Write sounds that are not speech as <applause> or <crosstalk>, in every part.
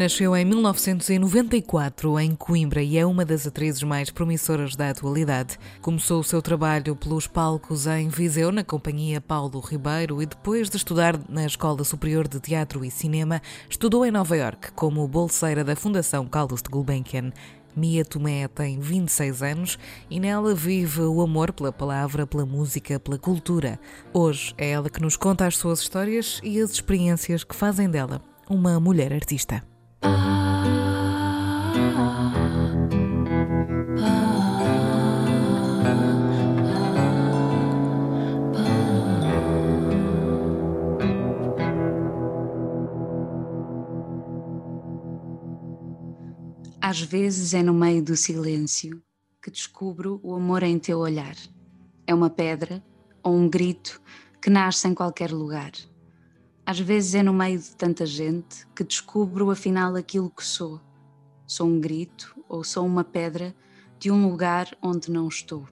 Nasceu em 1994 em Coimbra e é uma das atrizes mais promissoras da atualidade. Começou o seu trabalho pelos palcos em Viseu, na companhia Paulo Ribeiro, e depois de estudar na Escola Superior de Teatro e Cinema, estudou em Nova York como bolseira da Fundação Carlos de Gulbenkian. Mia Tomé tem 26 anos e nela vive o amor pela palavra, pela música, pela cultura. Hoje é ela que nos conta as suas histórias e as experiências que fazem dela uma mulher artista. Às vezes é no meio do silêncio que descubro o amor em teu olhar. É uma pedra ou um grito que nasce em qualquer lugar. Às vezes é no meio de tanta gente que descubro afinal aquilo que sou. Sou um grito ou sou uma pedra de um lugar onde não estou.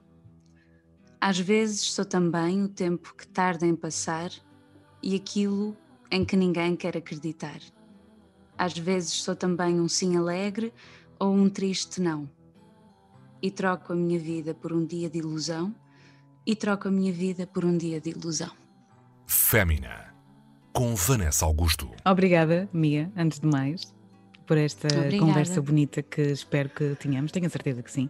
Às vezes sou também o tempo que tarda em passar e aquilo em que ninguém quer acreditar. Às vezes sou também um sim alegre ou um triste não. E troco a minha vida por um dia de ilusão e troco a minha vida por um dia de ilusão. Fémina, com Vanessa Augusto. Obrigada, Mia, antes de mais, por esta Obrigada. conversa bonita que espero que tenhamos, tenho a certeza que sim.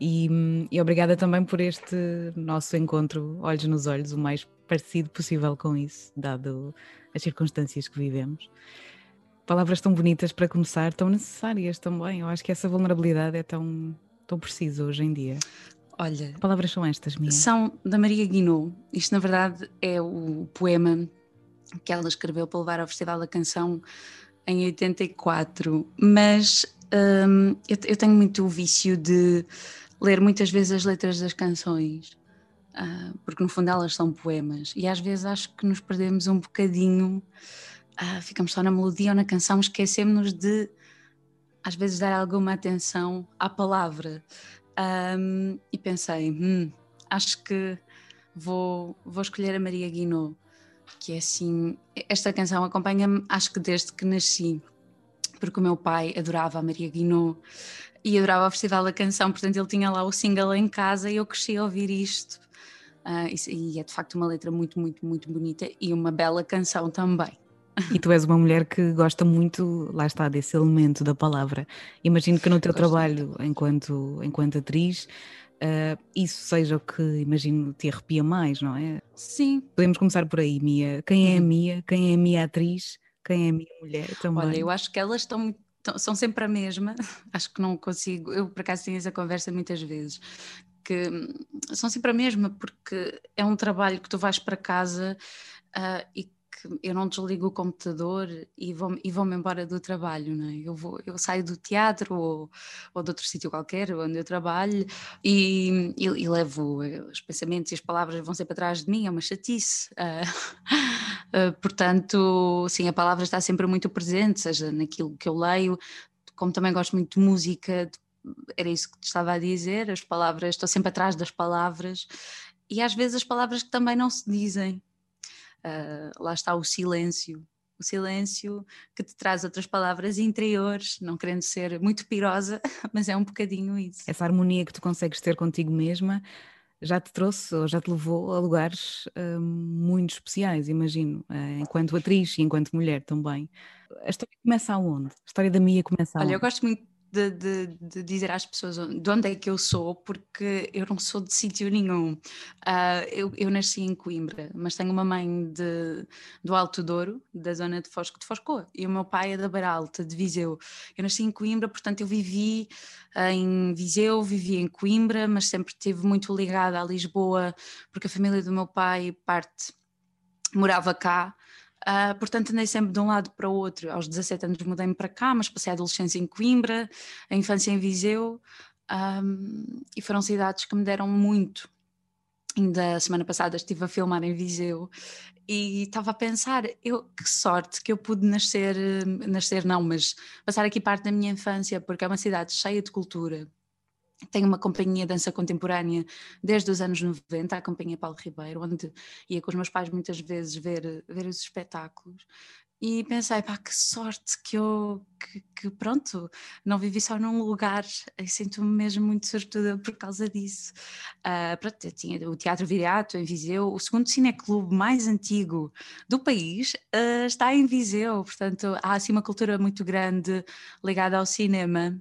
E, e obrigada também por este nosso encontro, olhos nos olhos, o mais parecido possível com isso, dado as circunstâncias que vivemos. Palavras tão bonitas para começar, tão necessárias também. Eu acho que essa vulnerabilidade é tão, tão precisa hoje em dia. Olha, Que palavras são estas, Mia? são da Maria Guinou. Isto, na verdade, é o poema que ela escreveu para levar ao Festival da Canção em 84. Mas hum, eu, eu tenho muito o vício de ler muitas vezes as letras das canções, ah, porque no fundo elas são poemas. E às vezes acho que nos perdemos um bocadinho, ah, ficamos só na melodia ou na canção, esquecemos-nos de às vezes dar alguma atenção à palavra. Um, e pensei, hum, acho que vou, vou escolher a Maria Guinou, que é assim, esta canção acompanha-me acho que desde que nasci, porque o meu pai adorava a Maria Guinou e adorava o Festival da Canção, portanto ele tinha lá o single em casa e eu cresci a ouvir isto. Isso- e é de facto uma letra muito, muito, muito bonita e uma bela canção também. E tu és uma mulher que gosta muito, lá está, desse elemento da palavra. Imagino que no teu Gosto trabalho enquanto, enquanto atriz, ah, isso seja o que imagino te arrepia mais, não é? Sim, Podemos começar por aí, Mia. Quem é a Uhum. Mia? Quem é a Mia atriz? Quem é a Mia mulher também? Olha, eu acho que elas estão, muito- são sempre a mesma. <laughs> Acho que não consigo. Eu, por acaso, tenho essa conversa muitas vezes. Que hum, são sempre a mesma, porque é um trabalho que tu vais para casa ah, e que eu não desligo o computador e vou- e vou-me embora do trabalho, não é? Eu, vou, eu saio do teatro ou, ou de outro sítio qualquer onde eu trabalho e, e- e levo os pensamentos e as palavras vão sempre atrás de mim, é uma chatice. <laughs> ah. Uh, portanto, sim, a palavra está sempre muito presente, seja naquilo que eu leio, como também gosto muito de música, era isso que te estava a dizer, as palavras, estou sempre atrás das palavras e às vezes as palavras que também não se dizem. Uh, lá está o silêncio. O silêncio que te traz outras palavras interiores, não querendo ser muito pirosa, <laughs> mas é um bocadinho isso. Essa harmonia que tu consegues ter contigo mesma já te trouxe ou já te levou a lugares ah, muito especiais, imagino, ah, enquanto atriz e enquanto mulher também. A história começa aonde? A história da Mia começa aonde? Olha, eu gosto muito de, de- de dizer às pessoas de onde é que eu sou, porque eu não sou de sítio nenhum. Ah, eu, eu nasci em Coimbra, mas tenho uma mãe de, do Alto Douro, da zona de Fosco de Foscoa, e o meu pai é da Beira Alta, de Viseu. Eu nasci em Coimbra, portanto eu vivi ah, em Viseu, vivi em Coimbra, mas sempre estive muito ligada a Lisboa, porque a família do meu pai parte morava cá. Ah, portanto, andei sempre de um lado para o outro. Aos 17 anos mudei-me para cá, mas passei a adolescência em Coimbra, a infância em Viseu, ahm, e foram cidades que me deram muito. Ainda semana passada estive a filmar em Viseu e estava a pensar, eu, que sorte que eu pude nascer, nascer não, mas passar aqui parte da minha infância, porque é uma cidade cheia de cultura, tenho uma companhia de dança contemporânea desde os anos 90, a Companhia Paulo Ribeiro, onde ia com os meus pais muitas vezes ver, ver os espetáculos. E pensei, pá, que sorte que eu, que, que pronto, não vivi só num lugar, e sinto-me mesmo muito sortuda por causa disso. Uh, pronto, eu tinha o Teatro Viriato em Viseu, o segundo cineclube mais antigo do país uh, está em Viseu, portanto há assim uma cultura muito grande ligada ao cinema.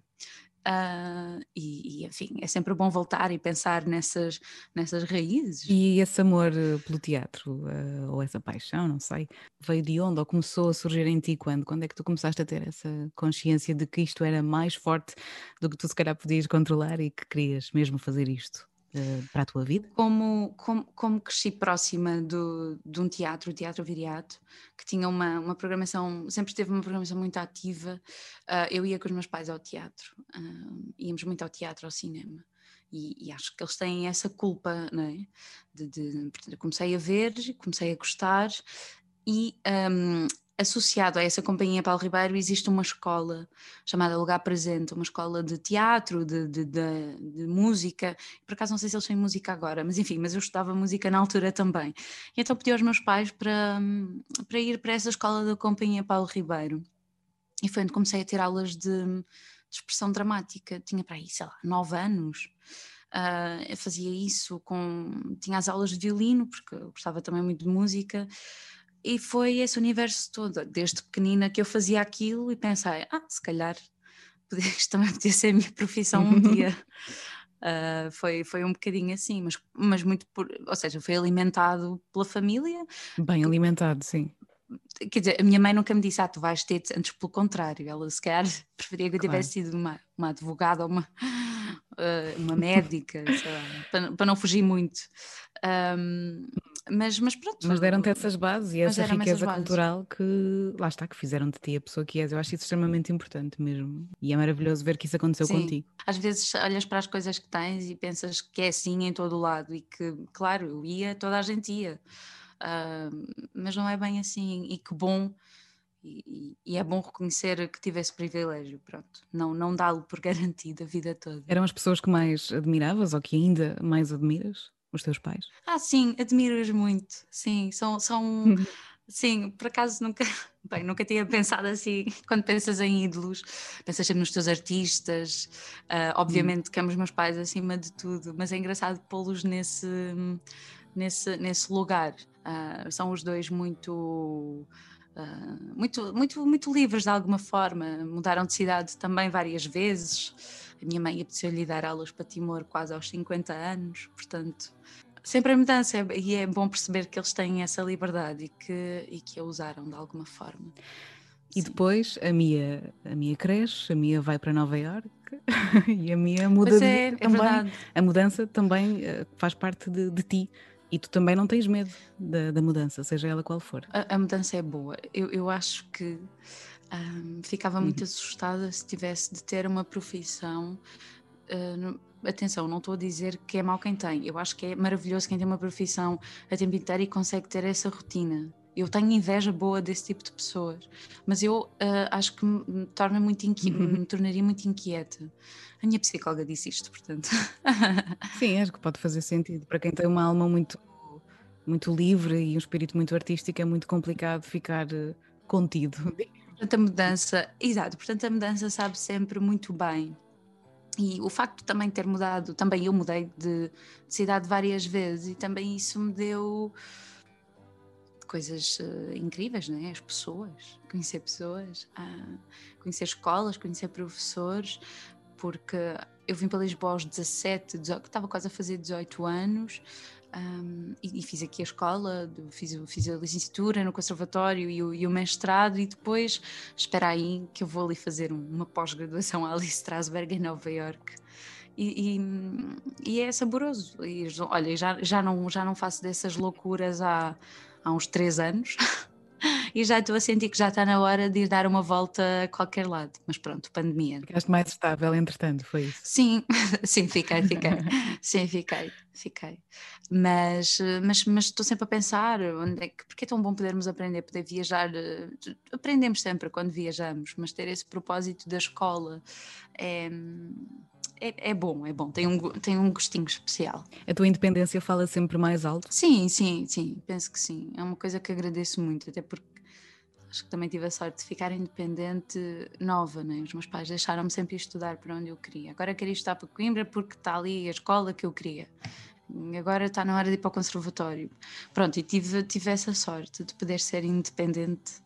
Uh, e, e, enfim, é sempre bom voltar e pensar nessas, nessas raízes. E esse amor eh, pelo teatro, uh, ou essa paixão, não sei, veio de onde? Ou começou a surgir em ti quando? Quando é que tu começaste a ter essa consciência de que isto era mais forte do que tu se calhar podias controlar e que querias mesmo fazer isto? Eh, para a tua vida? Como, como, como cresci próxima do, de um teatro, o Teatro Viriato, que tinha uma, uma programação, sempre teve uma programação muito ativa, uh, eu ia com os meus pais ao teatro, uh, íamos muito ao teatro, ao cinema. E, e, acho que eles têm essa culpa, não é? De, de, comecei a ver, comecei a gostar e um, associado a essa companhia Paulo Ribeiro existe uma escola chamada Lugar Presente, uma escola de teatro, de, de, de, de, música. Por acaso não sei se eles têm música agora, mas enfim, mas eu estudava música na altura também. E então pedi aos meus pais para, para ir para essa escola da companhia Paulo Ribeiro. E foi onde comecei a ter aulas de, expressão dramática. Tinha para aí, sei lá, nove anos. Uh, eu fazia isso com. Tinha as aulas de violino, porque eu gostava também muito de música e foi esse universo todo, desde pequenina que eu fazia aquilo e pensei, ah, se calhar <laughs> isto também podia ser a minha profissão um dia. Uh, foi, foi um bocadinho assim, mas, mas muito por, ou seja, foi alimentado pela família. Bem alimentado, sim. Quer dizer, a minha mãe nunca me disse, ah, tu vais ter, antes pelo contrário, ela se calhar <laughs> preferia que eu tivesse sido uma, uma advogada ou uma, uh, <laughs> uma médica, <laughs> lá, para, para, não fugir muito. Um, mas, mas pronto. Mas deram-te essas bases e essa riqueza cultural que lá está, que fizeram de ti a pessoa que és. Eu acho isso extremamente importante mesmo. E é maravilhoso ver que isso aconteceu Sim. contigo. Às vezes olhas para as coisas que tens e pensas que é assim em todo o lado e que, claro, eu ia, toda a gente ia. Uh, mas não é bem assim, e que bom. E, e, é bom reconhecer que tive esse privilégio, pronto, não, não dá-lo por <laughs> garantido a vida toda. Eram as pessoas que mais admiravas ou que ainda mais admiras? os teus pais? Ah, sim, admiro-os muito. Sim, são. são uhum. sim, por acaso nunca. <laughs> Bem, nunca tinha pensado assim. Quando pensas em ídolos, pensas sempre nos teus artistas. Uh, obviamente que amo os meus pais acima de tudo, mas é engraçado pô-los nesse, nesse, nesse lugar. Uh, são os dois muito. Uh, muito, muito, muito livres de alguma forma. Mudaram de cidade também várias vezes. A minha mãe apeteceu-lhe dar aulas para Timor quase aos 50 anos, portanto, sempre a mudança. E é bom perceber que eles têm essa liberdade e que, e que a usaram de alguma forma. E Sim. depois a Mia, a Mia cresce, a Mia vai para Nova York <laughs> e a Mia muda é, de, é também. Verdade. A mudança também uh, faz parte de, de ti. E tu também não tens medo da, da mudança, seja ela qual for. A, a mudança é boa. Eu, eu acho que um, ficava muito uhum. assustada se tivesse de ter uma profissão. Uh, atenção, não estou a dizer que é mau quem tem. Eu acho que é maravilhoso quem tem uma profissão a tempo inteiro e consegue ter essa rotina. Eu tenho inveja boa desse tipo de pessoas, mas eu uh, acho que me torna muito inqui uhum. me tornaria muito inquieta. A minha psicóloga disse isto, portanto. <laughs> Sim, acho que pode fazer sentido. Para quem tem uma alma muito, muito livre e um espírito muito artístico, é muito complicado ficar uh, contido. Portanto, a mudança, exato, portanto, a mudança sabe sempre muito bem. E o facto de também ter mudado, também eu mudei de, de cidade várias vezes e também isso me deu coisas uh, incríveis, não é? As pessoas, conhecer pessoas, uh, conhecer escolas, conhecer professores, porque eu vim para Lisboa aos 17, 18, estava quase a fazer 18 anos, um, e, e, fiz aqui a escola, fiz, fiz a licenciatura no conservatório e o, e o, mestrado e depois espera aí que eu vou ali fazer uma pós-graduação <laughs> a Alice Strasberg em Nova York e, e, e, é saboroso e, olha, já, já, não, já não faço dessas loucuras há, há uns três anos <laughs> e já estou a sentir que já está na hora de ir dar uma volta a qualquer lado. Mas pronto, pandemia. Ficaste mais estável, entretanto, foi isso? Sim, <laughs> sim, fiquei, fiquei. <laughs> sim, fiquei. fiquei. Mas, mas, mas estou sempre a pensar onde é que, porque é tão bom podermos aprender, poder viajar. Eh, aprendemos sempre quando viajamos, mas ter esse propósito da escola é, é, é, bom, é bom, tem um, tem um gostinho especial. A tua independência fala sempre mais alto? Sim, sim, sim, penso que sim. É uma coisa que agradeço muito, até porque acho que também tive a sorte de ficar independente nova, né? os meus pais deixaram-me sempre estudar para onde eu queria. Agora queria estudar para Coimbra porque está ali a escola que eu queria. Agora está na hora de ir para o conservatório. Pronto, e tive, tive essa sorte de poder ser independente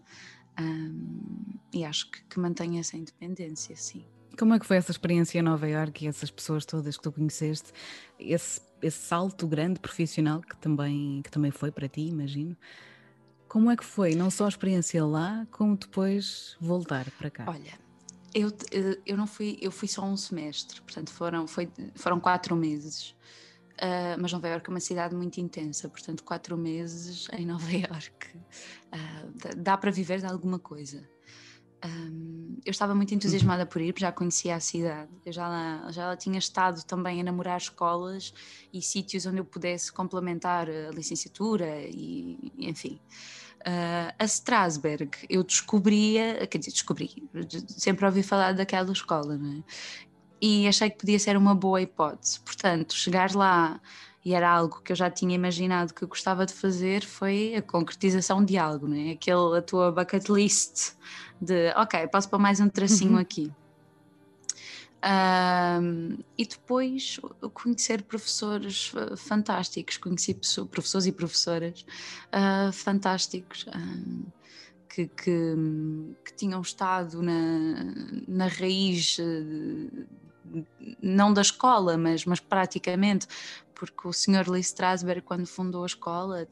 um, e acho que, que mantenho essa independência, sim. Como é que foi essa experiência em Nova Iorque e essas pessoas todas que tu conheceste? Esse, esse salto grande profissional que também, que também foi para ti, imagino. Como é que foi, não só a experiência lá, como depois voltar para cá? Olha, eu, eu não fui, eu fui só um semestre, portanto foram, foi, foram quatro meses. Uh, mas Nova Iorque é uma cidade muito intensa, portanto quatro meses em Nova <laughs> Iorque uh, dá para viver de alguma coisa. Um, eu estava muito entusiasmada por ir, já conhecia a cidade, eu já lá, já lá tinha estado também a namorar escolas e sítios onde eu pudesse complementar a licenciatura e, enfim. Uh, a Strasberg eu descobria, quer dizer, descobri, sempre ouvi falar daquela escola, não é? E achei que podia ser uma boa hipótese. Portanto, chegar lá e era algo que eu já tinha imaginado que eu gostava de fazer foi a concretização de algo? Aquele, a tua bucket list de, ok, posso pôr mais um tracinho uhum. aqui. Um, e depois conhecer professores fantásticos, conheci professores e professoras uh, fantásticos que, que, que, tinham estado na, na raiz, não da escola, mas, mas praticamente, porque o senhor Lee Strasberg, quando fundou a escola,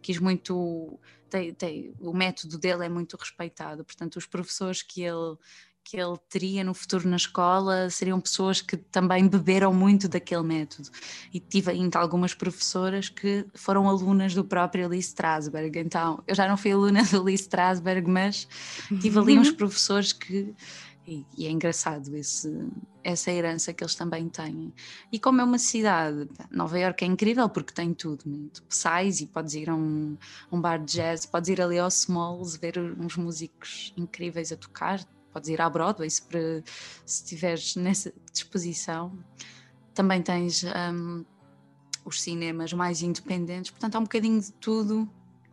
quis muito. Tem, tem, o método dele é muito respeitado, portanto, os professores que ele, que ele teria no futuro na escola seriam pessoas que também beberam muito daquele método. E tive ainda algumas professoras que foram alunas do próprio Lee Strasberg. Então, eu já não fui aluna <laughs> do Lee Strasberg, mas tive ali <laughs> uns professores que e, e, é engraçado esse, essa herança que eles também têm. E como é uma cidade, Nova Iorque é incrível porque tem tudo. Né? Tu sais e podes ir a um, um bar de jazz, podes ir ali ao Smalls ver uns músicos incríveis a tocar, podes ir à Broadway se, para, se estiveres nessa disposição. Também tens um, os cinemas mais independentes, portanto há um bocadinho de tudo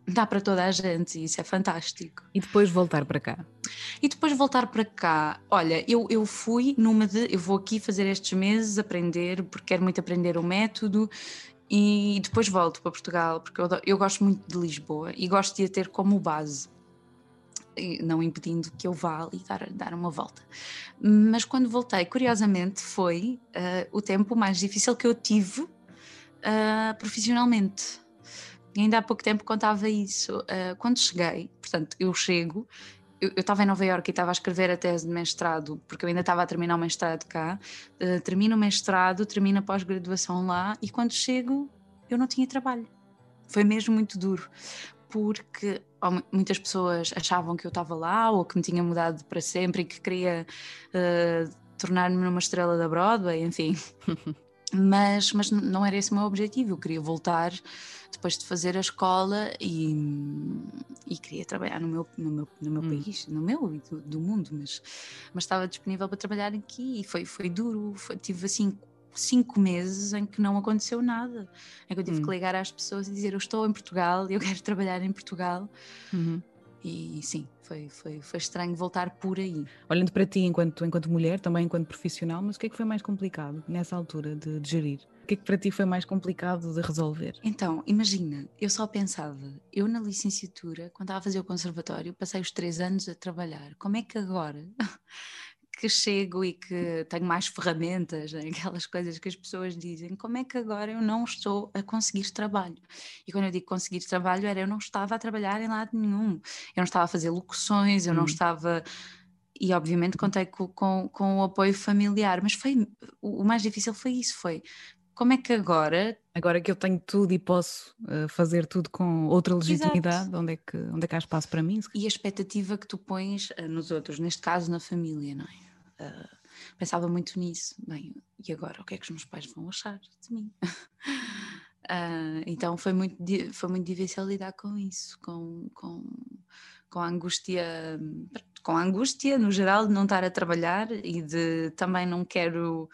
dá para toda a gente e isso é fantástico. E depois voltar para cá? E depois voltar para cá, olha, eu, eu fui numa de, eu vou aqui fazer estes meses, aprender, porque quero muito aprender o método e depois volto para Portugal, porque eu, eu gosto muito de Lisboa e gosto de a ter como base não impedindo que eu vá ali dar, dar uma volta. Mas quando voltei, curiosamente, foi uh, o tempo mais difícil que eu tive uh, profissionalmente ainda há pouco tempo contava isso. Uh, quando cheguei, portanto, eu chego, eu estava em Nova Iorque e estava a escrever a tese de mestrado, porque eu ainda estava a terminar o mestrado cá. Uh, termino o mestrado, termino a pós-graduação lá e quando chego eu não tinha trabalho. Foi mesmo muito duro, porque muitas pessoas achavam que eu estava lá ou que me tinha mudado para sempre e que queria uh, tornar-me numa estrela da Broadway, enfim. <laughs> mas, mas não era esse o meu objetivo, eu queria voltar depois de fazer a escola e, e queria trabalhar no meu, no meu, no meu hum. país, no meu e do, do, mundo, mas, mas estava disponível para trabalhar aqui e foi, foi duro, foi, tive assim cinco meses em que não aconteceu nada, em que eu tive hum. que ligar às pessoas e dizer eu estou em Portugal e eu quero trabalhar em Portugal. Uhum. E sim, foi, foi, foi estranho voltar por aí. Olhando para ti enquanto, enquanto mulher, também enquanto profissional, mas o que é que foi mais complicado nessa altura de, de gerir? que é que para ti foi mais complicado de resolver? Então, imagina, eu só pensava, eu na licenciatura, quando estava a fazer o conservatório, passei os três anos a trabalhar. Como é que agora que chego e que tenho mais ferramentas, né, <laughs> aquelas coisas que as pessoas dizem, como é que agora eu não estou a conseguir trabalho? E quando eu digo conseguir trabalho, era eu não estava a trabalhar em lado nenhum, eu não estava a fazer locuções, eu hum. não estava e obviamente contei com, com, com, o apoio familiar, mas foi o mais difícil foi isso, foi como é que agora. Agora que eu tenho tudo e posso uh, fazer tudo com outra legitimidade, onde é, que, onde é que há espaço para mim? E a expectativa que tu pões uh, nos outros, neste caso na família, não é? Uh, pensava muito nisso. Bem, e agora o que é que os meus pais vão achar de mim? uh, <laughs> então foi muito, foi muito difícil lidar com isso, com, com, com a angústia, com a angústia no geral de não estar a trabalhar e de também não quero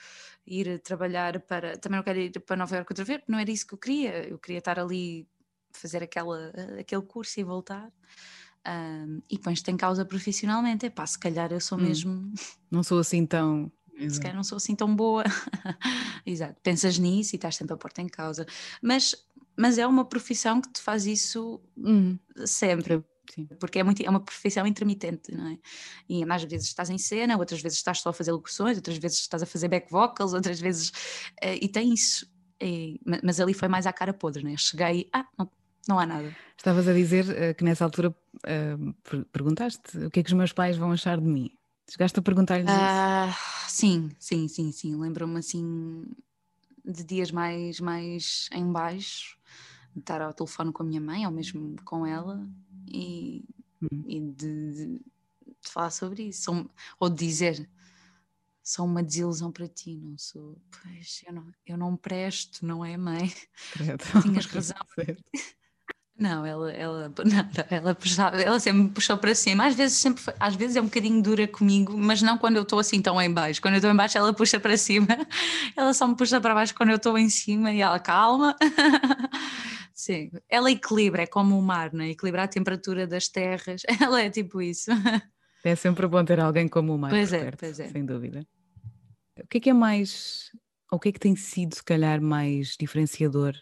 ir trabalhar para, também não quero ir para Nova Iorque outra vez, não era isso que eu queria, eu queria estar ali, fazer aquela, aquele curso e voltar. Um, e pões-te em causa profissionalmente, é pá, se calhar eu sou hum. mesmo. Não sou assim tão. Se calhar não sou assim tão boa. <laughs> Exato, pensas nisso e estás sempre a pôr-te em causa. Mas, mas é uma profissão que te faz isso hum. sempre. Sim. Porque é, muito, é uma profissão intermitente, não é? E mais vezes estás em cena, outras vezes estás só a fazer locuções, outras vezes estás a fazer back vocals, outras vezes. Uh, e tem isso. E, mas ali foi mais à cara podre, né? Cheguei, ah, não, não há nada. Estavas a dizer uh, que nessa altura uh, perguntaste o que é que os meus pais vão achar de mim. Chegaste a perguntar-lhes uh, isso? Sim, sim, sim, sim. Lembro-me assim de dias mais, mais em baixo, de estar ao telefone com a minha mãe, ou mesmo com ela, e, hum. e de, de, de, falar sobre isso, ou de dizer sou uma desilusão para ti, não sou. Pois, eu não, eu não presto, não é, mãe? Tinhas <laughs> razão. Não, ela, ela, <laughs> não, ela, puxava, ela sempre me puxou para cima. Às vezes, sempre, às vezes é um bocadinho dura comigo, mas não quando eu estou assim tão em baixo. Quando eu estou em baixo, ela puxa para cima. <laughs> Ela só me puxa para baixo quando eu estou em cima e ela calma. <laughs> Sim, ela equilibra, é como o mar, né? equilibra a temperatura das terras. Ela é tipo isso. É sempre bom ter alguém como o mar. Pois é, perto, pois é. Sem dúvida. O que é que é mais, ou o que é que tem sido, se calhar, mais diferenciador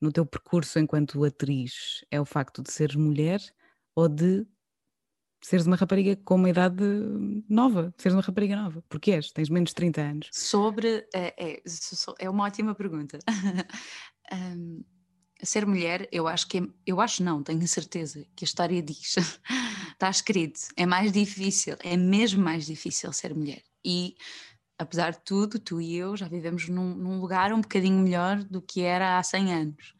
no teu percurso enquanto atriz? É o facto de seres mulher ou de seres uma rapariga com uma idade nova, seres uma rapariga nova? Porque és, tens menos de 30 anos. Sobre, é, é, é uma ótima pergunta. <laughs> um, ser mulher, eu acho que é, eu acho não, tenho certeza que a história diz, <laughs> está escrito, é mais difícil, é mesmo mais difícil ser mulher. E apesar de tudo, tu e eu já vivemos num, num lugar um bocadinho melhor do que era há 100 anos.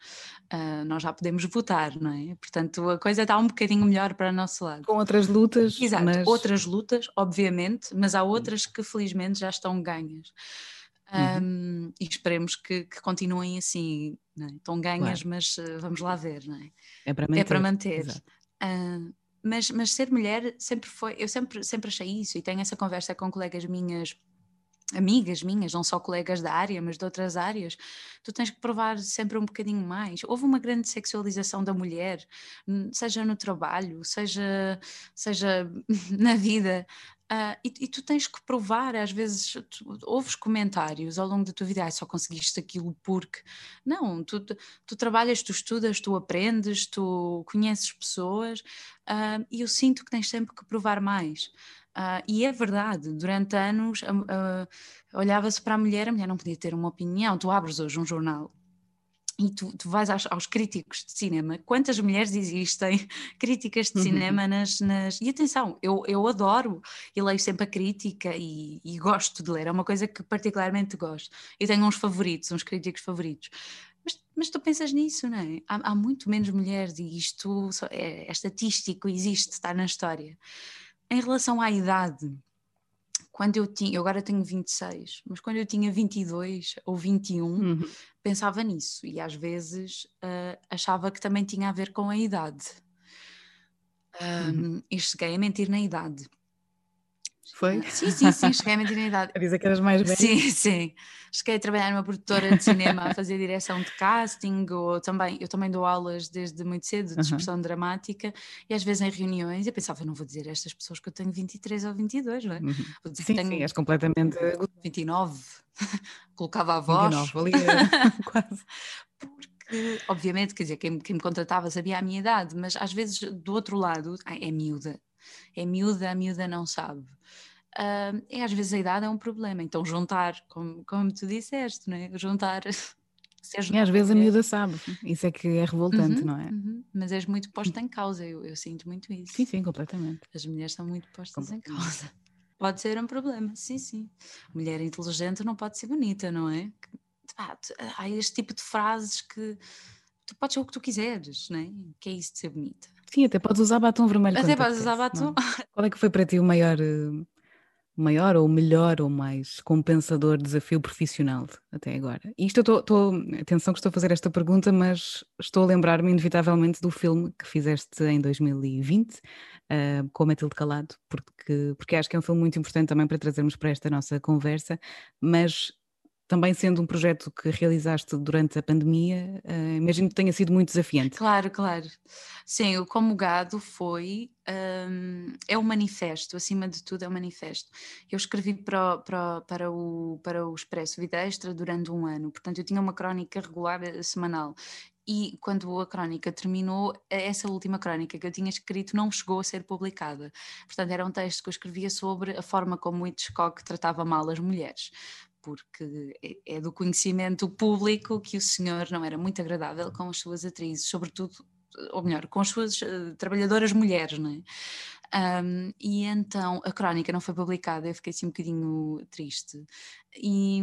Uh, nós já podemos votar, não é? Portanto, a coisa está um bocadinho melhor para o nosso lado. Com outras lutas. Exato, mas... outras lutas, obviamente, mas há outras que felizmente já estão ganhas. Um, uhum. E esperemos que, que continuem assim, é? estão ganhas, claro. mas uh, vamos lá ver, não é? É para manter. É para manter. Uh, mas, mas ser mulher sempre foi, eu sempre, sempre achei isso e tenho essa conversa com colegas minhas amigas minhas, não só colegas da área, mas de outras áreas, tu tens que provar sempre um bocadinho mais. Houve uma grande sexualização da mulher, seja no trabalho, seja, seja <laughs> na vida. Uh, e, e, tu tens que provar, às vezes tu, ouves comentários ao longo da tua vida, ah, só conseguiste aquilo porque. Não, tu, tu, tu, trabalhas, tu estudas, tu aprendes, tu conheces pessoas uh, e eu sinto que tens sempre que provar mais. Uh, e é verdade, durante anos uh, olhava-se para a mulher, a mulher não podia ter uma opinião. Tu abres hoje um jornal e tu, tu vais aos, aos, críticos de cinema, quantas mulheres existem <laughs> críticas de cinema nas, nas... E atenção, eu, eu adoro e leio sempre a crítica e, e, gosto de ler, é uma coisa que particularmente gosto. Eu tenho uns favoritos, uns críticos favoritos. Mas, mas tu pensas nisso, não é? Há, há muito menos mulheres e isto é, é estatístico, existe, está na história. Em relação à idade, quando eu tinha, eu agora tenho 26, mas quando eu tinha 22 ou 21, uhum. pensava nisso e às vezes uh, achava que também tinha a ver com a idade. Um, uhum. E cheguei a mentir na idade. Foi? Sim, sim, sim, cheguei a mentir na idade. A dizer que eras mais velha? Sim, sim. Cheguei a trabalhar numa produtora de cinema a fazer direção de casting, ou também, eu também dou aulas desde muito cedo de expressão uhum. dramática, e às vezes em reuniões eu pensava, eu não vou dizer a estas pessoas que eu tenho 23 ou 22, não é? Uhum. Vou dizer sim, que tenho sim, és completamente... 29. <laughs> Colocava a voz. 29, ali é <laughs> quase. Porque, obviamente, quer dizer, quem, quem me contratava sabia a minha idade, mas às vezes do outro lado, é miúda, é miúda, a miúda não sabe. Uh, é às vezes a idade é um problema, então juntar, como, como tu disseste, não é? juntar. <laughs> E às vezes a miúda sabe, isso é que é revoltante, uhum, não é? Uhum. Mas és muito posta em causa, eu, eu, sinto muito isso. Sim, sim, completamente. As mulheres são muito postas em causa. <laughs> Pode ser um problema, sim, sim. Mulher inteligente não pode ser bonita, não é? há este tipo de frases que tu podes ser o que tu quiseres, não é? Que é isso de ser bonita. Sim, até podes usar batom vermelho. Até podes usar batom. Não. <laughs> Qual é que foi para ti o maior, eh, maior ou melhor ou mais compensador desafio profissional até agora? E isto eu estou, atenção que estou a fazer esta pergunta, mas estou a lembrar-me inevitavelmente do filme que fizeste em 2020 uh, eh, com Matilde Calado, porque, porque acho que é um filme muito importante também para trazermos para esta nossa conversa, mas também sendo um projeto que realizaste durante a pandemia, uh, imagino que tenha sido muito desafiante. Claro, claro. Sim, o Como Gado foi, um, é um manifesto, acima de tudo é um manifesto. Eu escrevi para, para, para, o, para o Expresso Vida Extra durante um ano, portanto eu tinha uma crónica regular eh, semanal e quando a crónica terminou, essa última crónica que eu tinha escrito não chegou a ser publicada. Portanto, era um texto que eu escrevia sobre a forma como Hitchcock tratava mal as mulheres porque é, é do conhecimento público que o senhor não era muito agradável com as suas atrizes, sobretudo, ou melhor, com as suas uh, trabalhadoras mulheres, não é? Um, e então a crónica não foi publicada, eu fiquei assim um bocadinho triste. E,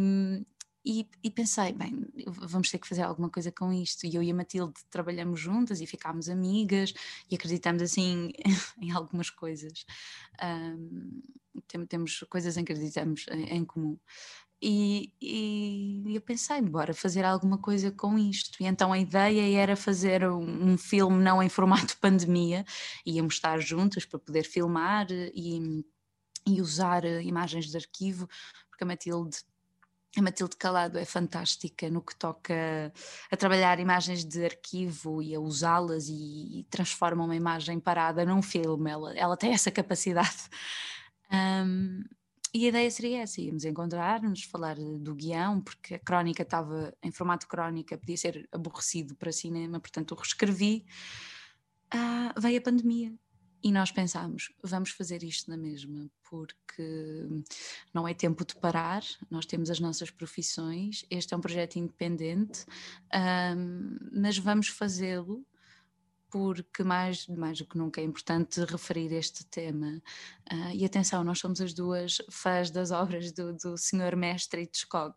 e, e, pensei, bem, vamos ter que fazer alguma coisa com isto. E eu e a Matilde trabalhamos juntas e ficámos amigas e acreditamos assim <laughs> em algumas coisas. Um, temos coisas em que acreditamos em, em comum. E, e, eu pensei, bora fazer alguma coisa com isto. E então a ideia era fazer um, um filme não em formato <laughs> pandemia, íamos estar juntos para poder filmar e, e usar imagens de arquivo, porque a Matilde a Matilde Calado é fantástica no que toca a trabalhar imagens de arquivo e a usá-las e, e transforma uma imagem parada num filme. Ela, ela tem essa capacidade. Um, e a ideia seria essa: íamos encontrar-nos, falar do guião, porque a crónica estava em formato crónica, podia ser aborrecido para cinema, portanto o reescrevi. Ah, veio a pandemia e nós pensámos, vamos fazer isto na mesma, porque não é tempo de parar, nós temos as nossas profissões, este é um projeto independente, um, mas vamos fazê-lo porque mais, mais do que nunca é importante referir este tema. Uh, e atenção, nós somos as duas fãs das obras do, do Sr. Mestre Hitchcock.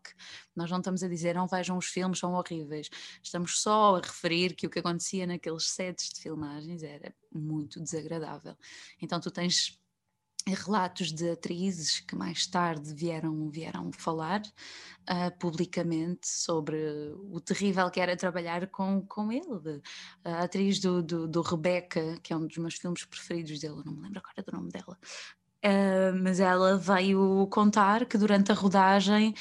Nós não estamos a dizer não vejam os filmes, são horríveis. Estamos só a referir que o que acontecia naqueles sets de filmagens era muito desagradável. Então tu tens relatos de atrizes que mais tarde vieram, vieram falar uh, publicamente sobre o terrível que era trabalhar com, com ele. A atriz do, do, do Rebecca, que é um dos meus filmes preferidos dele, não me lembro agora do nome dela, uh, mas ela veio contar que durante a rodagem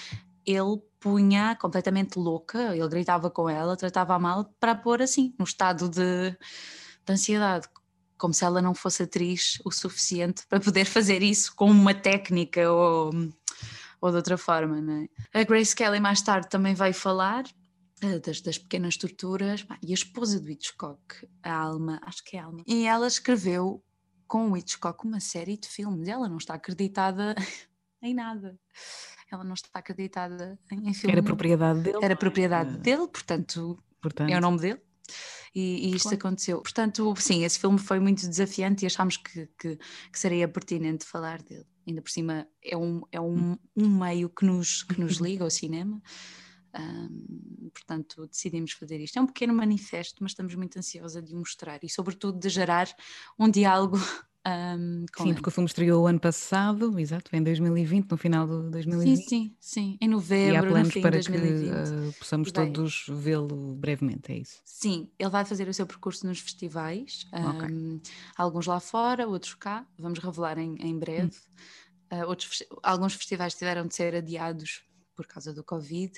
ele punha completamente louca, ele gritava com ela, tratava mal para pôr assim, no estado de, de ansiedade, como se ela não fosse atriz o suficiente para poder <laughs> fazer isso com uma técnica ou, ou de outra forma. Não é? A Grace Kelly mais tarde também vai falar uh, das, das, pequenas torturas e a esposa do Hitchcock, a Alma, acho que é a Alma, e ela escreveu com o Hitchcock uma série de filmes. Ela não está acreditada <laughs> em nada. Ela não está acreditada em, em filme. Era propriedade dele. Era propriedade dele, portanto, portanto, é o nome dele e, e isto claro. aconteceu. Portanto, sim, esse filme foi muito desafiante e achámos que, que, que seria pertinente falar dele. Ainda por cima é um, é um, um meio que nos, que nos <laughs> liga ao cinema. Um, portanto, decidimos fazer isto. É um pequeno manifesto, mas estamos muito ansiosa de o mostrar e, sobretudo, de gerar um diálogo um, sim, ele. porque o filme estreou o ano passado, exato, em 2020, no final de 2020. Sim, sim, sim, em novembro, e há planos para 2020. que uh, possamos todos vê-lo brevemente, é isso? Sim, ele vai fazer o seu percurso nos festivais, okay. um, alguns lá fora, outros cá, vamos revelar em, em breve. Hum. Uh, outros, alguns festivais tiveram de ser adiados por causa do Covid,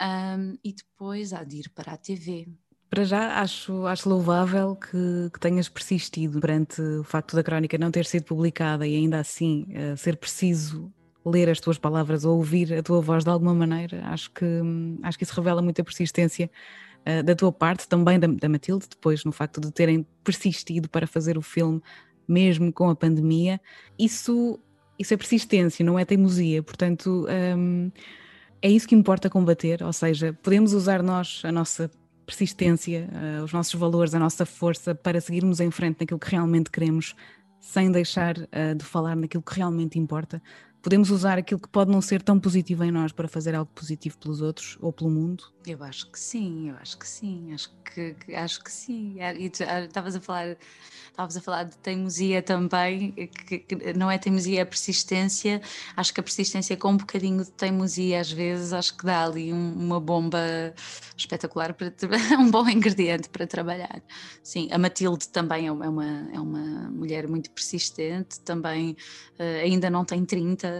um, e depois há de ir para a TV, para já acho, acho louvável que, que, tenhas persistido perante o facto da crónica não ter sido publicada e ainda assim uh, ser preciso ler as tuas palavras ou ouvir a tua voz de alguma maneira. Acho que, acho que isso revela muita persistência uh, da tua parte, também da, da Matilde, depois no facto de terem persistido para fazer o filme mesmo com a pandemia. Isso, isso é persistência, não é teimosia. Portanto. Um, é isso que importa combater, ou seja, podemos usar nós a nossa persistência, uh, os nossos valores, a nossa força para seguirmos em frente naquilo que realmente queremos, sem deixar uh, de falar naquilo que realmente importa. Podemos usar aquilo que pode não ser tão positivo em nós para fazer algo positivo pelos outros ou pelo mundo? Eu acho que sim, eu acho que sim, acho que, acho que sim. Ah, e ah, estavas a falar, estavas a falar de teimosia também, que, que, não é teimosia, é persistência. Acho que a persistência com um bocadinho de teimosia às vezes acho que dá ali um, uma bomba espetacular para <laughs> um bom ingrediente para trabalhar. Sim, a Matilde também é uma, é uma mulher muito persistente, também uh, ainda não tem 30,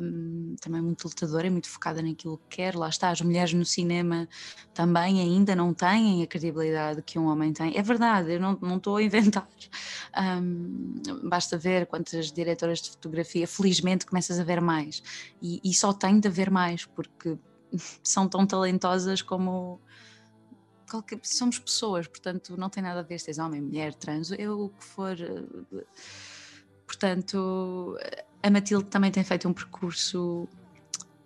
um, também muito lutadora, é muito focada naquilo que quer. Lá está, as mulheres no cinema também ainda não têm a credibilidade que um homem tem. É verdade, eu não, não estou a inventar. Um, basta ver quantas diretoras de fotografia, felizmente começas a ver mais. E, e só tem de haver mais, porque <laughs> são tão talentosas como. Qualquer, somos pessoas, portanto não tem nada a ver se és homem, mulher, trans, eu o que for. Portanto, a Matilde também tem feito um percurso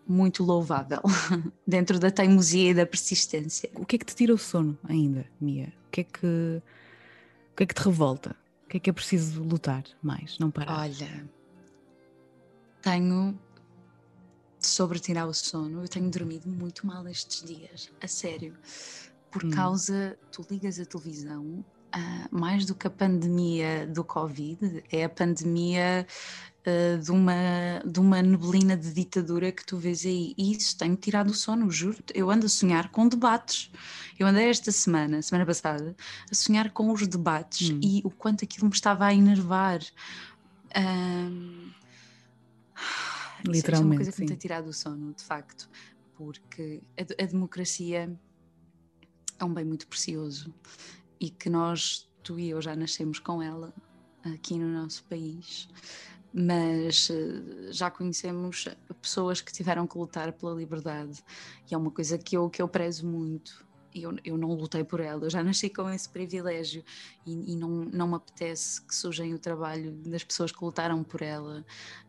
muito louvável <laughs> dentro da teimosia e da persistência. O que é que te tira o sono ainda, Mia? O que é que, o que, é que te revolta? O que é que é preciso lutar mais, não parar? Olha, tenho sobre tirar o sono, eu tenho dormido muito mal estes dias, a sério. Por hum. causa, tu ligas a televisão, uh, mais do que a pandemia do Covid, é a pandemia uh, de, uma, de uma neblina de ditadura que tu vês aí. E isso tem-me tirado o sono, juro. Eu ando a sonhar com debates. Eu andei esta semana, semana passada, a sonhar com os debates hum. e o quanto aquilo me estava a enervar. Um, Literalmente. Isso é uma coisa que sim. me tem tirado o sono, de facto, porque a, a democracia é um bem muito precioso e que nós, tu e eu, já nascemos com ela aqui no nosso país. Mas eh, já conhecemos pessoas que tiveram que lutar pela liberdade. E é uma coisa que eu, que eu prezo muito eu, eu não lutei por ela, eu já nasci com esse privilégio e, e não, não me apetece que sujem o trabalho das pessoas que lutaram por ela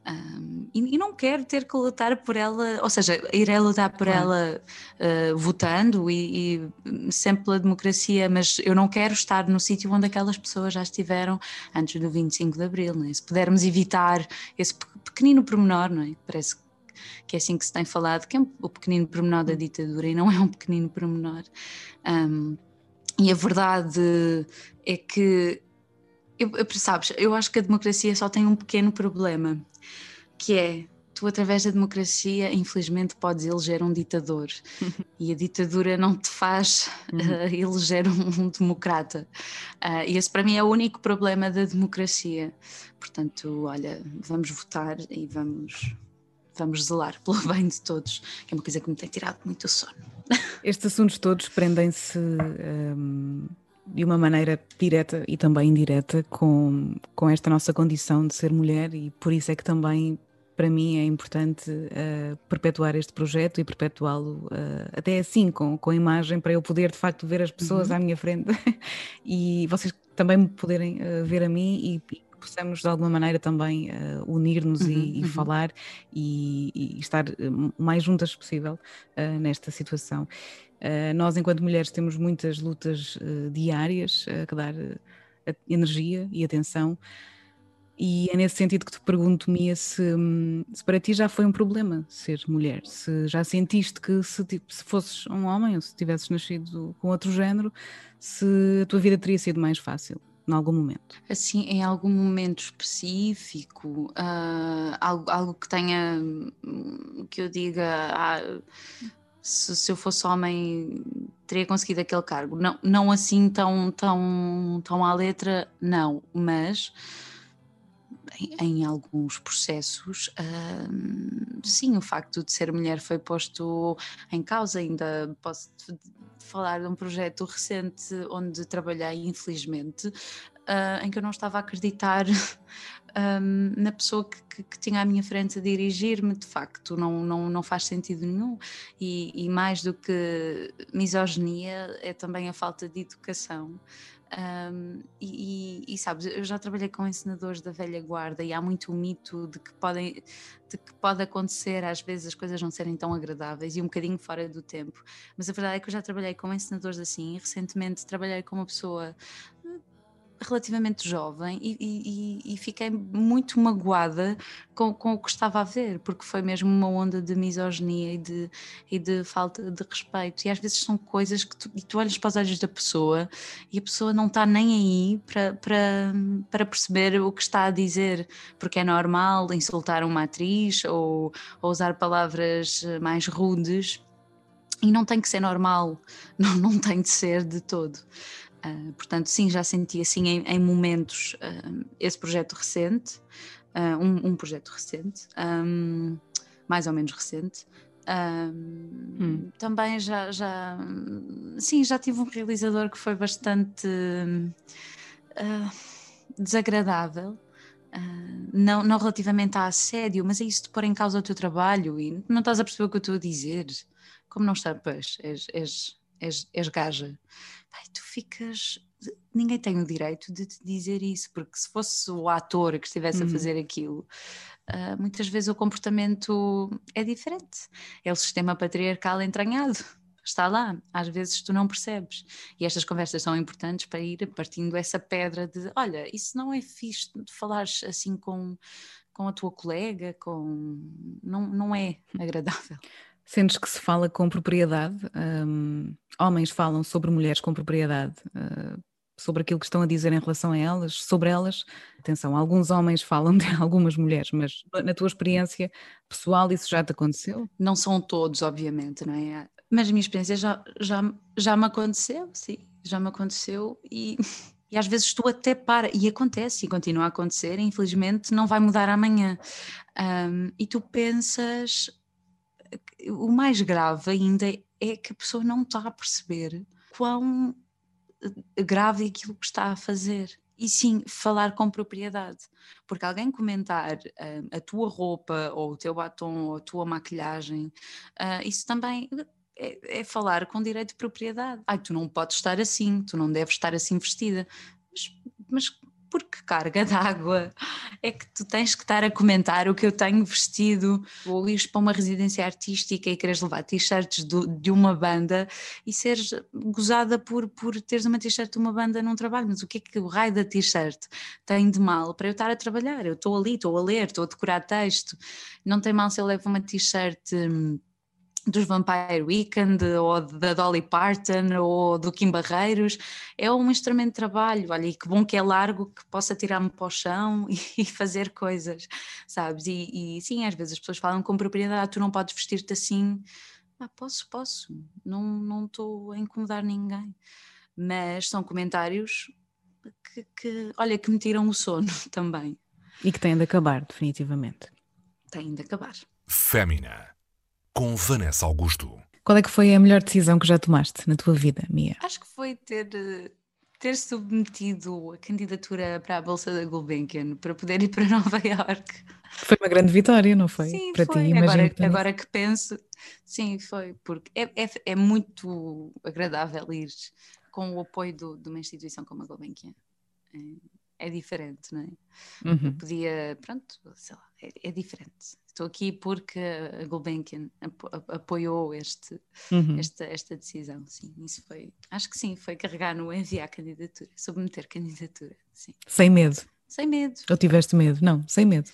um, e, e, não quero ter que lutar por ela, ou seja, irei lutar por ela uh, votando e, e, sempre pela democracia, mas eu não quero estar no sítio onde aquelas pessoas já estiveram antes do 25 de Abril, não é? se pudermos evitar esse pequenino pormenor, não é? parece que que é assim que se tem falado, que é o pequenino pormenor da ditadura e não é um pequenino pormenor. Um, e a verdade é que, eu, eu, sabes, eu acho que a democracia só tem um pequeno problema, que é tu através da democracia infelizmente podes eleger um ditador <laughs> e a ditadura não te faz uhum. uh, eleger um, um democrata uh, e esse para mim é o único problema da democracia portanto olha vamos votar e vamos vamos zelar <laughs> pelo bem de todos, que é uma coisa que me tem tirado muito o sono. <laughs> Estes assuntos todos prendem-se um, de uma maneira direta e também indireta com, com esta nossa condição de ser mulher, e por isso é que também para mim é importante uh, perpetuar este projeto e perpetuá-lo uh, até assim, com, com a imagem, para eu poder de facto ver as pessoas uhum. à minha frente <laughs> e vocês também me poderem uh, ver a mim e, possamos de alguma maneira também uh, unir-nos uhum, e, e uhum. falar e, e, estar eh, mais juntas possível uh, nesta situação. Uh, nós, enquanto mulheres, temos muitas lutas diárias a que dar energia e atenção. E é nesse sentido que te pergunto, Mia, se, hum, se, para ti já foi um problema ser mulher, se já sentiste que se, se fosses um homem ou se tivesses nascido com outro género, se a tua vida teria sido mais fácil em algum momento? Assim, em algum momento específico, uh, algo, algo que tenha, que eu diga, ah, se, se, eu fosse homem teria conseguido aquele cargo. Não, não assim tão, tão, tão à letra, não, mas em, em alguns processos, sim, o facto de ser mulher foi posto em causa. Ainda posso falar de um projeto recente onde trabalhei, infelizmente, uh, em que eu não estava a acreditar <laughs> um, na pessoa que, que, que, tinha à minha frente a dirigir-me, de facto, não, não, não faz sentido nenhum. E, e mais do que misoginia, é também a falta de educação. Um, e, e, e, sabes, eu já trabalhei com ensinadores da velha guarda e há muito o mito de que, podem, de que pode acontecer às vezes as coisas não serem tão agradáveis e um bocadinho fora do tempo. Mas a verdade é que eu já trabalhei com ensinadores assim. E recentemente trabalhei com uma pessoa relativamente jovem e, e, e, fiquei muito magoada com, com, o que estava a ver, porque foi mesmo uma onda de misoginia e de, e de falta de respeito. E às vezes são coisas que tu, tu olhas para os olhos da pessoa e a pessoa não está nem aí para, para, para perceber o que está a dizer, porque é normal insultar uma atriz ou, ou usar palavras mais rudes. E não tem que ser normal, <laughs> não, não tem de ser de todo. Uh, portanto, sim, já senti assim em, em momentos uh, esse projeto recente, uh, um, um, projeto recente, um, mais ou menos recente. Hum. Também já, já, sim, já tive um realizador que foi bastante desagradável. não, não relativamente a assédio, mas é isso de pôr em causa o teu trabalho e não estás a perceber o que eu estou a dizer. Como não estás, pois, és, és, és, és gaja pai, tu ficas. Ninguém tem o direito de te dizer isso, porque se fosse o ator que estivesse uhum. a fazer aquilo, uh, muitas vezes o comportamento é diferente. É o sistema patriarcal entranhado. Está lá, às vezes tu não percebes. E estas conversas são importantes para ir partindo essa pedra de: olha, isso não é fixe de falares assim com, com a tua colega, com. Não, não é agradável. Sentes que se fala com propriedade? Um, homens falam sobre mulheres com propriedade, uh, sobre aquilo que estão a dizer em relação a elas, sobre elas. Atenção, alguns homens falam de <laughs> algumas mulheres, mas na tua experiência pessoal isso já te aconteceu? Não são todos, obviamente, não é? Mas a minha experiência já, já, já me aconteceu, sim, já me aconteceu e. <laughs> E às vezes tu até para, e acontece, e continua a acontecer, e infelizmente não vai mudar amanhã. Um, e tu pensas, o mais grave ainda é que a pessoa não está a perceber quão eh, grave é aquilo que está a fazer. E sim, falar com propriedade. Porque alguém comentar uh, a tua roupa, ou o teu batom, ou a tua maquilhagem, uh, isso também é, é, falar com direito de propriedade. Ai, tu não podes estar assim, tu não deves estar assim vestida. Mas, mas por que carga d'água é que tu tens que estar a comentar o que eu tenho vestido. Ou ires para uma residência artística e queres levar t-shirts de uma banda e seres gozada por, por teres uma t-shirt de uma banda num trabalho, mas o que é que o raio da t-shirt tem de mal para eu estar a trabalhar? Eu estou ali, estou a ler, estou a decorar texto, não tem mal se eu levo uma t-shirt hum, dos Vampire Weekend ou da Dolly Parton ou do Kim Barreiros, é um instrumento de trabalho, olha, e que bom que é largo, que possa tirar-me para o chão <laughs> e, fazer coisas, sabes? E, e, sim, às vezes as pessoas falam com propriedade, ah, tu não podes vestir-te assim, ah, posso, posso, não estou a incomodar ninguém, mas são comentários que, que, olha, que me tiram o sono <laughs> também. E que têm de acabar, definitivamente. Têm de acabar. Fémina com Vanessa Augusto. Qual é que foi a melhor decisão que já tomaste na tua vida, Mia? Acho que foi ter, ter submetido a candidatura para a Bolsa da Gulbenkian para poder ir para <laughs> Nova York. Foi uma grande vitória, não foi? Sim, para foi. ti, agora, que agora que penso, sim, foi, porque é, é, é muito agradável ir com o apoio do, de uma instituição como a Gulbenkian. É, é diferente, não é? Uhum. Podia, pronto, sei lá, é, é diferente estou aqui porque a Gulbenkian apoiou este, uhum. esta, esta decisão, sim, isso foi, acho que sim, foi carregar no enviar candidatura, submeter candidatura, sim. Sem medo? Sem medo. Ou tiveste medo? Não, sem medo.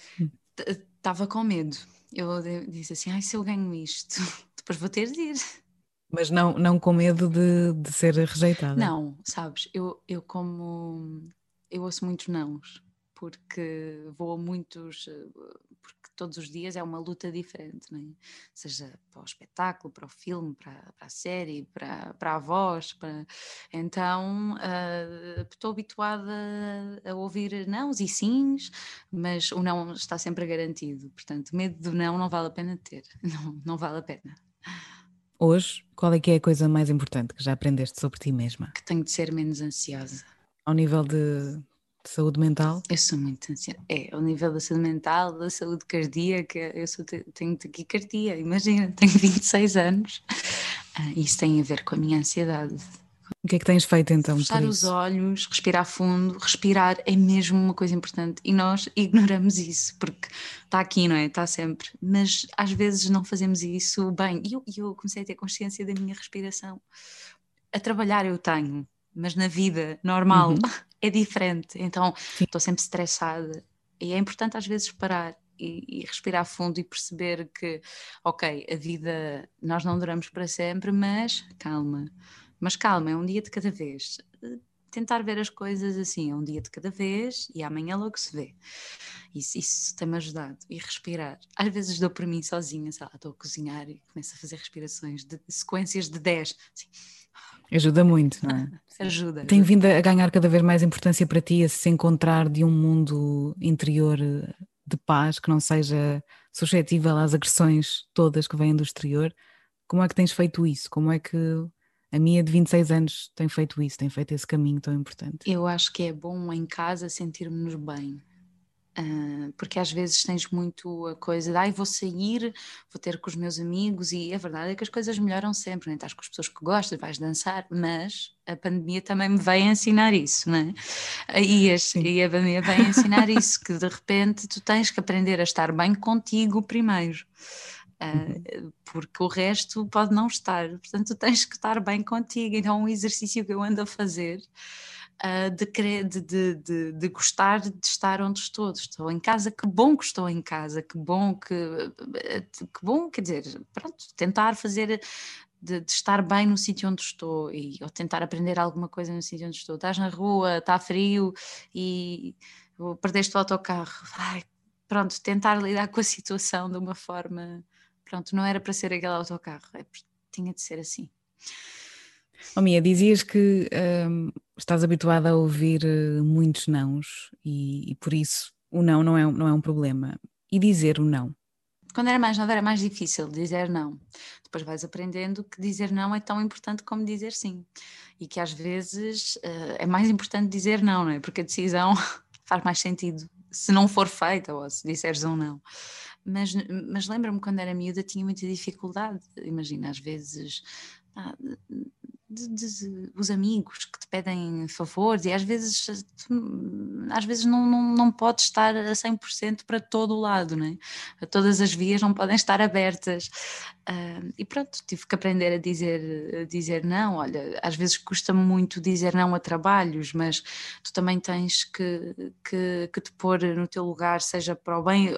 Estava com medo, eu disse assim, ai se eu ganho isto, <laughs> depois vou ter de ir. Mas não, não com medo de, de ser rejeitada? Não, sabes, eu, eu como, eu ouço muitos nãos, porque vou a muitos todos os dias é uma luta diferente, é? seja para o espetáculo, para o filme, para, para a série, para, para a voz. Para... Então uh, estou habituada a ouvir nãos e sims, mas o não está sempre garantido. Portanto, medo do não não vale a pena ter, <laughs> não, não vale a pena. Hoje, qual é que é a coisa mais importante que já aprendeste sobre ti mesma? Que tenho de ser menos ansiosa. Ao nível de de saúde mental? Eu sou muito ansiosa. É, ao nível da saúde mental, da saúde cardíaca, eu sou, tenho taquicardia, imagina, <laughs> tenho 26 anos. Ah, isso tem a ver com a minha ansiedade. O que é que tens feito então? Fechar os olhos, respirar fundo. Respirar é mesmo uma coisa importante e nós <laughs> ignoramos isso porque está aqui, não é? Está sempre. Mas às vezes não fazemos isso bem. E eu, eu comecei a ter consciência da minha respiração. A trabalhar eu tenho, mas na vida normal uhum. <laughs> é diferente. Então estou sempre estressada e é importante às vezes parar e, e, respirar fundo e perceber que, ok, a vida nós não duramos para sempre, mas calma, mas calma, é um dia de cada vez. Tentar ver as coisas assim, é um dia de cada vez e amanhã logo se vê. Isso, isso tem-me ajudado. E respirar. Às vezes dou para mim sozinha, sei lá, estou a cozinhar e começo a fazer respirações de sequências de 10. Assim. Ajuda muito, não é? ajuda. Tem vindo a ganhar cada vez mais importância para ti a se encontrar de um mundo interior de paz, que não seja suscetível às agressões todas que vêm do exterior. Como é que tens feito isso? Como é que a minha de 26 anos tem feito isso, tem feito esse caminho tão importante? Eu acho que é bom em casa sentirmos bem. Uh, porque às vezes tens muito a coisa de ai, vou sair, vou ter com os meus amigos, e a verdade é que as coisas melhoram sempre, né? estás com as pessoas que gostas, vais dançar, mas a pandemia também me veio ensinar isso, né? e, as, e a pandemia veio ensinar isso, que de repente tu tens que aprender a estar bem contigo primeiro. Uh, porque o resto pode não estar, portanto, tu tens que estar bem contigo. Então, um exercício que eu ando a fazer de, de, de, de, gostar de estar onde estou. Estou em casa, que bom que estou em casa, que bom que, que bom, quer dizer, pronto, tentar fazer de, de, estar bem no sítio onde estou e, ou tentar aprender alguma coisa no sítio onde estou. Estás na rua, está frio e perdeste o autocarro. Ai, pronto, tentar lidar com a situação de uma forma. Pronto, não era para ser aquele autocarro, é, tinha de ser assim. Oh, Mia, dizias que um, estás habituada a ouvir eh, muitos nãos e, e, por isso o não não é, não é um problema. E dizer o não? Quando era mais nova era mais difícil dizer não. Depois vais aprendendo que dizer não é tão importante como dizer sim. E que às vezes uh, é mais importante dizer não, não é? Porque a decisão <laughs> faz mais sentido se não for feita ou se disseres um não. Mas, mas lembro-me quando era miúda tinha muita dificuldade. Imagina, às vezes ah, de, de, os amigos que te pedem favores e às vezes às vezes não, não, não pode estar a 100% para todo o lado, né? todas as vias não podem estar abertas uh, e pronto, tive que aprender a dizer, a dizer não, olha, às vezes custa muito dizer não a trabalhos, mas tu também tens que, que, que te pôr no teu lugar, seja para o bem,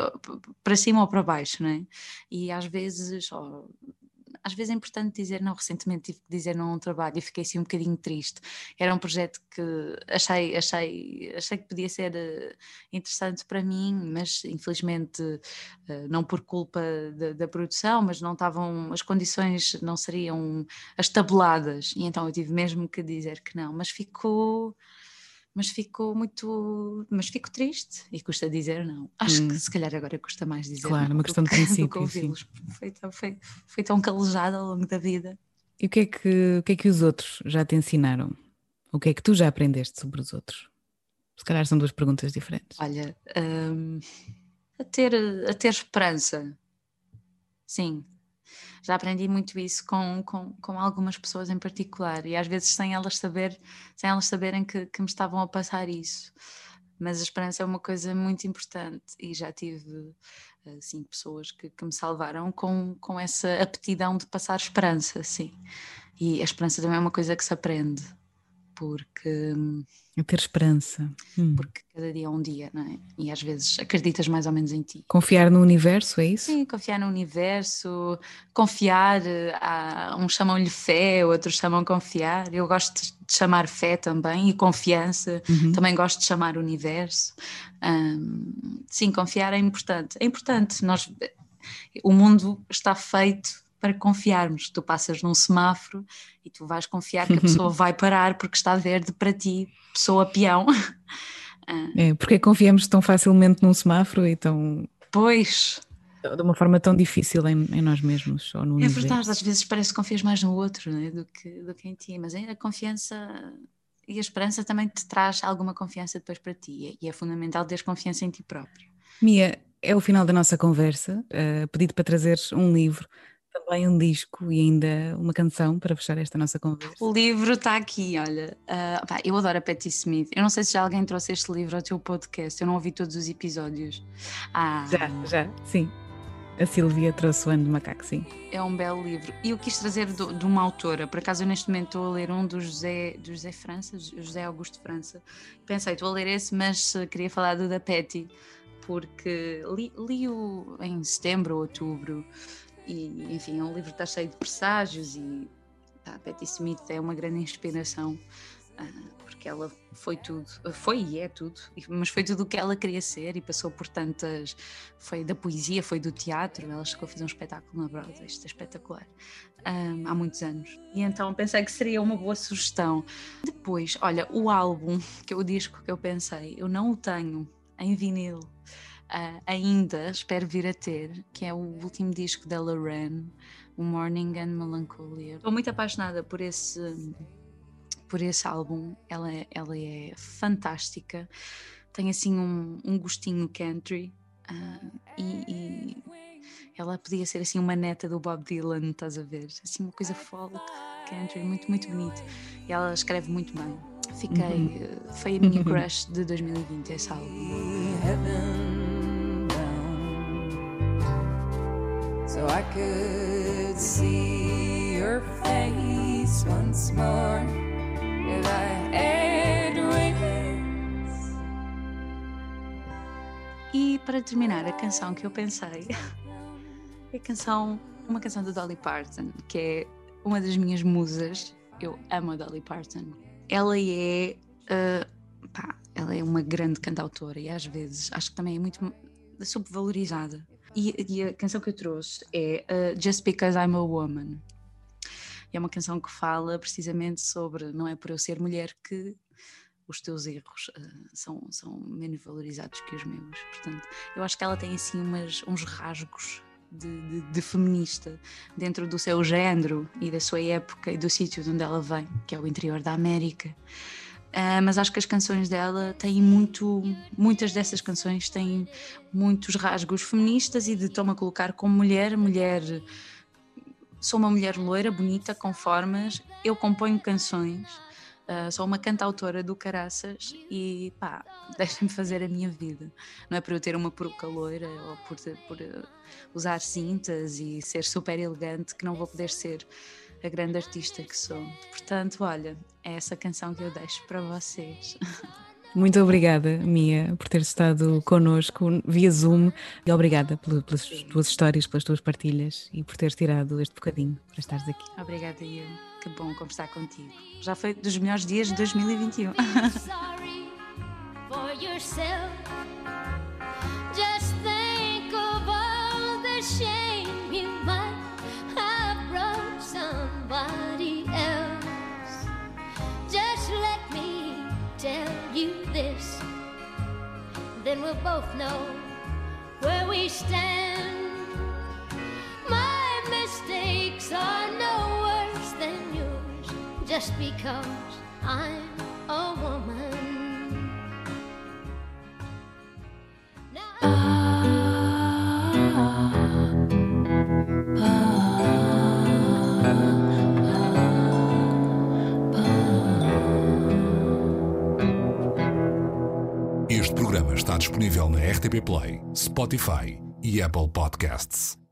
para cima ou para baixo, né? e às vezes oh, às vezes é importante dizer não. Recentemente tive que dizer não a um trabalho e fiquei assim um bocadinho triste. Era um projeto que achei, achei, achei que podia ser eh, interessante para mim, mas infelizmente eh, não por culpa da, da produção, mas não estavam, as condições não seriam as tabuladas e então eu tive mesmo que dizer que não. Mas ficou mas ficou muito. Mas fico triste e custa dizer não. Acho hum. que se calhar agora custa mais dizer claro, não. uma questão de princípio. Foi, foi, foi tão calejada ao longo da vida. E o que, é que, o que é que os outros já te ensinaram? O que é que tu já aprendeste sobre os outros? Se calhar são duas perguntas diferentes. Olha, um, a, ter, a ter esperança. Sim, já aprendi muito isso com, com, com algumas pessoas em particular e às vezes sem elas saber sem elas saberem que, que me estavam a passar isso. Mas a esperança é uma coisa muito importante e já tive assim pessoas que, que me salvaram com, com essa aptidão de passar esperança sim. E a esperança também é uma coisa que se aprende porque a ter esperança. Hum. Porque cada dia é um dia, não é? E às vezes acreditas mais ou menos em ti. Confiar no universo, é isso? Sim, confiar no universo, confiar, há, uns chamam-lhe fé, outros chamam confiar. Eu gosto de chamar fé também e confiança, uhum. também gosto de chamar universo. Um, sim, confiar é importante. É importante, nós, o mundo está feito para confiarmos. Tu passas num semáforo e tu vais confiar que a pessoa <laughs> vai parar porque está verde para ti, pessoa peão. <laughs> É, porque confiamos tão facilmente num semáforo e tão. Pois. De uma forma tão difícil em, em nós mesmos. Ou no é verdade, às vezes parece que confias mais no outro né, do, que, do que em ti, mas a confiança e a esperança também te traz alguma confiança depois para ti e é fundamental ter confiança em ti próprio. Mia, é o final da nossa conversa. Uh, pedi-te para trazeres um livro também um disco e ainda uma canção para fechar esta nossa conversa. O livro está aqui, olha. Uh, pá, eu adoro a Patti Smith. Eu não sei se já alguém trouxe este livro ao teu podcast. Eu não ouvi todos os episódios. Ah. Já, já, sim. a Silvia trouxe o Ano de Macaco, sim. É um belo livro. E eu quis trazer do, de uma autora, por acaso eu neste momento estou a ler um do José, do José França, José Augusto França. Pensei, estou a ler esse, mas eh, queria falar do da Petty, porque li-o li em setembro ou outubro, e enfim, é um livro que está cheio de presságios e tá, Petty Smith é uma grande inspiração ah, porque ela foi tudo, foi e é tudo, mas foi tudo o que ela queria ser e passou por tantas. Foi da poesia, foi do teatro, ela chegou a fazer um espetáculo na Broadway, isto é espetacular, um, há muitos anos. E então pensei que seria uma boa sugestão. Depois, olha, o álbum, que é o disco que eu pensei, eu não o tenho em vinil. Uh, ainda espero vir a ter, que é o último disco da Lorraine, o Morning and Melancholia. Estou muito apaixonada por esse por esse álbum. Ela, é, ela é fantástica, tem assim um, um gostinho country uh, e, e, ela podia ser assim uma neta do Bob Dylan, estás a ver? Assim uma coisa folk, country, muito, muito bonito. E ela escreve muito bem. Fiquei, uhum. foi a minha uhum. crush de 2020 esse álbum. So I could see your face once more. E para terminar, a canção que eu pensei é <laughs> a canção, uma canção da Dolly Parton, que é uma das minhas musas. Eu amo a Dolly Parton. Ela é, uh, pá, ela é uma grande cantautora e às vezes acho que também é muito subvalorizada. E, e a canção que eu trouxe é uh, Just Because I'm a Woman, é uma canção que fala precisamente sobre não é por eu ser mulher que os teus erros uh, são, são menos valorizados que os meus. Portanto, eu acho que ela tem assim umas, uns rasgos de, de, de, feminista dentro do seu género e da sua época e do sítio de onde ela vem, que é o interior da América. Uh, mas acho que as canções dela têm muito, muitas dessas canções têm muitos rasgos feministas e de toma colocar como mulher, mulher sou uma mulher loira, bonita, com formas, eu componho canções, uh, sou uma cantautora do caraças e pá, <laughs> deixem-me fazer a minha vida. Não é por eu ter uma peruca loira ou por, por uh, usar cintas e ser super elegante que não vou poder ser a grande artista que sou. Portanto, olha, é essa canção que eu deixo para vocês. <laughs> Muito obrigada, Mia, por ter estado connosco via Zoom e obrigada pelas tuas histórias, pelas tuas partilhas e por teres tirado este bocadinho para estares aqui. Obrigada, eu. Que bom conversar contigo. Já foi dos melhores dias de 2021. <laughs> then we'll both know where we stand. My mistakes are no worse than yours just because I'm a woman. Disponível na RTP Play, Spotify e Apple Podcasts.